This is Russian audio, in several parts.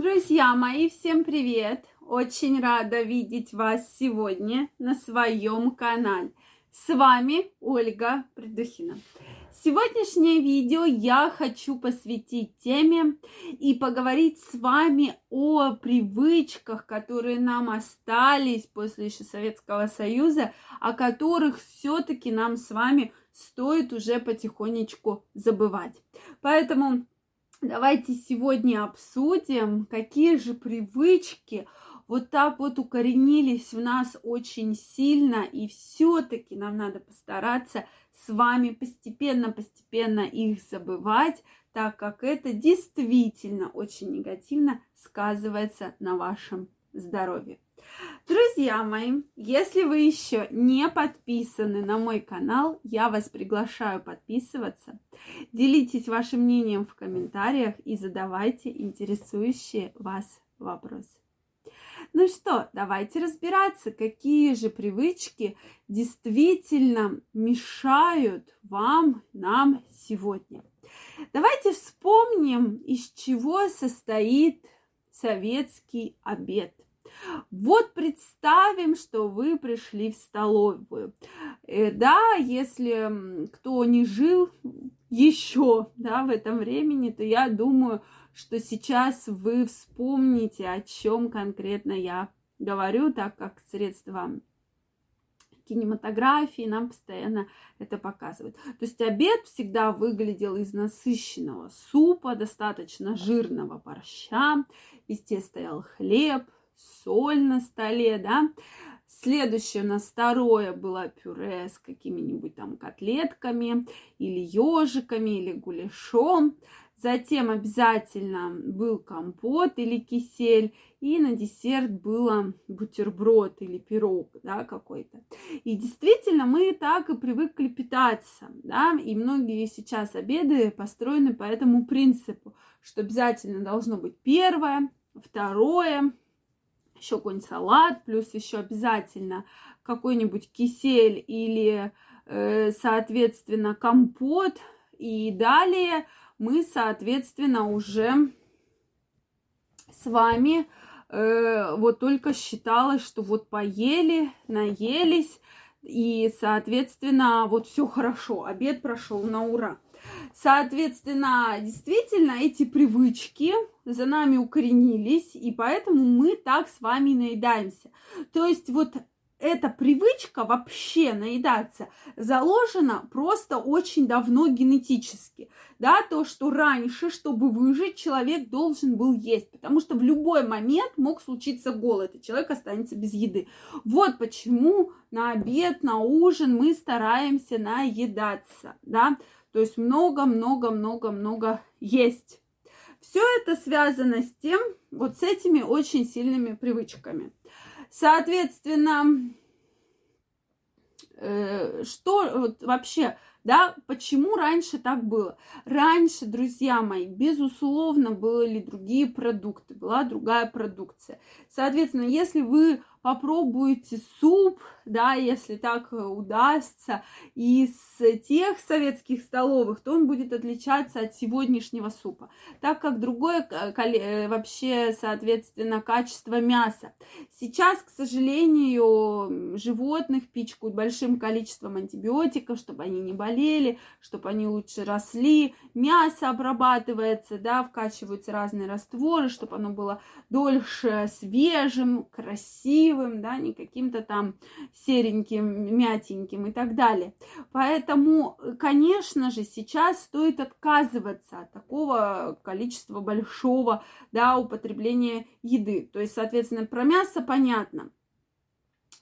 Друзья мои, всем привет! Очень рада видеть вас сегодня на своем канале. С вами Ольга Придухина. Сегодняшнее видео я хочу посвятить теме и поговорить с вами о привычках, которые нам остались после еще Советского Союза, о которых все-таки нам с вами стоит уже потихонечку забывать. Поэтому Давайте сегодня обсудим, какие же привычки вот так вот укоренились в нас очень сильно, и все-таки нам надо постараться с вами постепенно-постепенно их забывать, так как это действительно очень негативно сказывается на вашем здоровье. Друзья мои, если вы еще не подписаны на мой канал, я вас приглашаю подписываться. Делитесь вашим мнением в комментариях и задавайте интересующие вас вопросы. Ну что, давайте разбираться, какие же привычки действительно мешают вам, нам сегодня. Давайте вспомним, из чего состоит советский обед – вот представим, что вы пришли в столовую. Э, да, если кто не жил еще да, в этом времени, то я думаю, что сейчас вы вспомните, о чем конкретно я говорю, так как средства кинематографии нам постоянно это показывают. То есть обед всегда выглядел из насыщенного супа, достаточно жирного борща, везде стоял хлеб, соль на столе, да. Следующее у нас второе было пюре с какими-нибудь там котлетками или ежиками или гуляшом. Затем обязательно был компот или кисель. И на десерт было бутерброд или пирог, да, какой-то. И действительно, мы так и привыкли питаться, да. И многие сейчас обеды построены по этому принципу, что обязательно должно быть первое, второе, еще какой-нибудь салат, плюс еще обязательно какой-нибудь кисель или, э, соответственно, компот. И далее мы, соответственно, уже с вами э, вот только считалось, что вот поели, наелись, и, соответственно, вот все хорошо, обед прошел на ура. Соответственно, действительно, эти привычки за нами укоренились, и поэтому мы так с вами наедаемся. То есть вот эта привычка вообще наедаться заложена просто очень давно генетически. Да, то, что раньше, чтобы выжить, человек должен был есть, потому что в любой момент мог случиться голод, и человек останется без еды. Вот почему на обед, на ужин мы стараемся наедаться, да, то есть много-много-много-много есть. Все это связано с тем, вот с этими очень сильными привычками. Соответственно, э, что вот вообще, да, почему раньше так было? Раньше, друзья мои, безусловно, были другие продукты, была другая продукция. Соответственно, если вы попробуйте суп, да, если так удастся, из тех советских столовых, то он будет отличаться от сегодняшнего супа, так как другое э, вообще, соответственно, качество мяса. Сейчас, к сожалению, животных пичкают большим количеством антибиотиков, чтобы они не болели, чтобы они лучше росли. Мясо обрабатывается, да, вкачиваются разные растворы, чтобы оно было дольше свежим, красивым красивым, да, не каким-то там сереньким, мятеньким и так далее. Поэтому, конечно же, сейчас стоит отказываться от такого количества большого, да, употребления еды. То есть, соответственно, про мясо понятно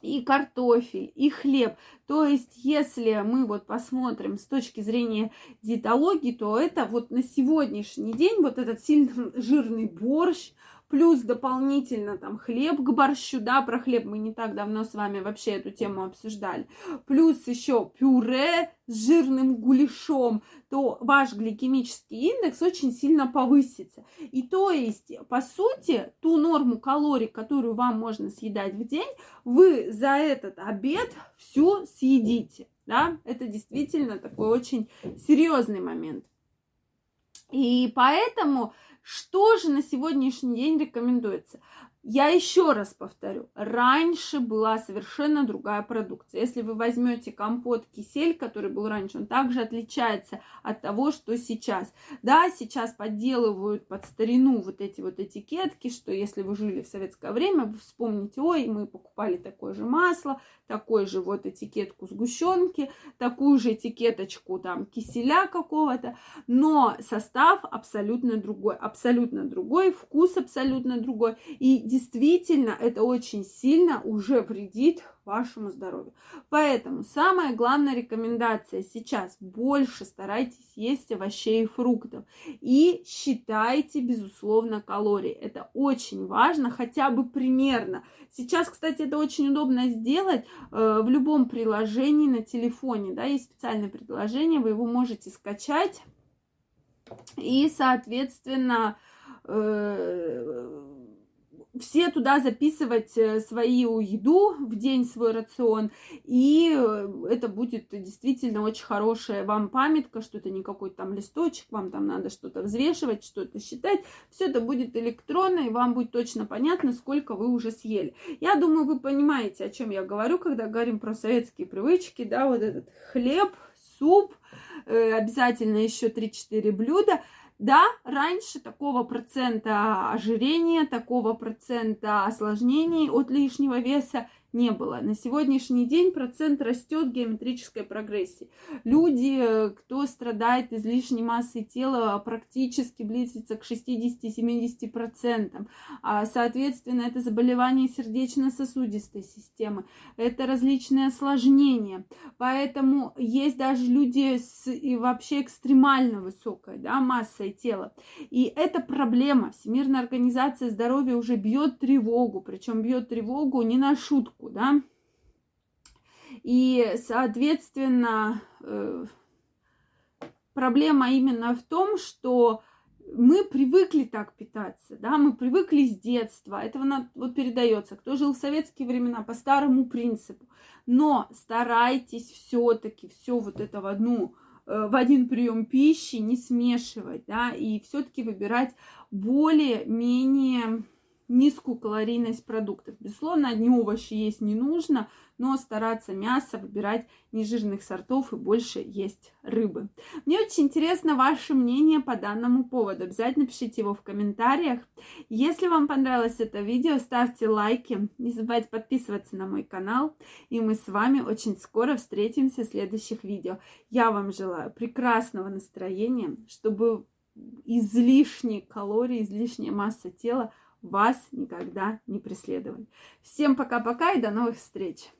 и картофель, и хлеб. То есть, если мы вот посмотрим с точки зрения диетологии, то это вот на сегодняшний день вот этот сильно жирный борщ, плюс дополнительно там хлеб к борщу, да, про хлеб мы не так давно с вами вообще эту тему обсуждали, плюс еще пюре с жирным гуляшом, то ваш гликемический индекс очень сильно повысится. И то есть, по сути, ту норму калорий, которую вам можно съедать в день, вы за этот обед всю съедите. Да? Это действительно такой очень серьезный момент. И поэтому Что же на сегодняшний день рекомендуется? Я еще раз повторю, раньше была совершенно другая продукция. Если вы возьмете компот кисель, который был раньше, он также отличается от того, что сейчас. Да, сейчас подделывают под старину вот эти вот этикетки, что если вы жили в советское время, вы вспомните, ой, мы покупали такое же масло, такой же вот этикетку сгущенки, такую же этикеточку там киселя какого-то, но состав абсолютно другой, абсолютно другой, вкус абсолютно другой. И действительно это очень сильно уже вредит вашему здоровью. Поэтому самая главная рекомендация сейчас больше старайтесь есть овощей и фруктов и считайте, безусловно, калории. Это очень важно, хотя бы примерно. Сейчас, кстати, это очень удобно сделать э, в любом приложении на телефоне. Да, есть специальное приложение, вы его можете скачать и, соответственно, э, все туда записывать э, свою еду в день, свой рацион, и э, это будет действительно очень хорошая вам памятка, что это не какой-то там листочек, вам там надо что-то взвешивать, что-то считать, все это будет электронно, и вам будет точно понятно, сколько вы уже съели. Я думаю, вы понимаете, о чем я говорю, когда говорим про советские привычки, да, вот этот хлеб, суп, э, обязательно еще 3-4 блюда – да, раньше такого процента ожирения, такого процента осложнений от лишнего веса не было. На сегодняшний день процент растет геометрической прогрессии. Люди, кто страдает излишней массой тела, практически близится к 60-70%. А, соответственно, это заболевание сердечно-сосудистой системы, это различные осложнения. Поэтому есть даже люди с и вообще экстремально высокой да, массой тела. И это проблема. Всемирная организация здоровья уже бьет тревогу, причем бьет тревогу не на шутку ошибку, да. И, соответственно, э, проблема именно в том, что мы привыкли так питаться, да, мы привыкли с детства, этого вот передается, кто жил в советские времена по старому принципу, но старайтесь все-таки все вот это в одну э, в один прием пищи не смешивать, да, и все-таки выбирать более-менее низкую калорийность продуктов. Безусловно, одни овощи есть не нужно, но стараться мясо выбирать нежирных сортов и больше есть рыбы. Мне очень интересно ваше мнение по данному поводу. Обязательно пишите его в комментариях. Если вам понравилось это видео, ставьте лайки. Не забывайте подписываться на мой канал. И мы с вами очень скоро встретимся в следующих видео. Я вам желаю прекрасного настроения, чтобы излишние калории, излишняя масса тела вас никогда не преследовали. Всем пока-пока и до новых встреч!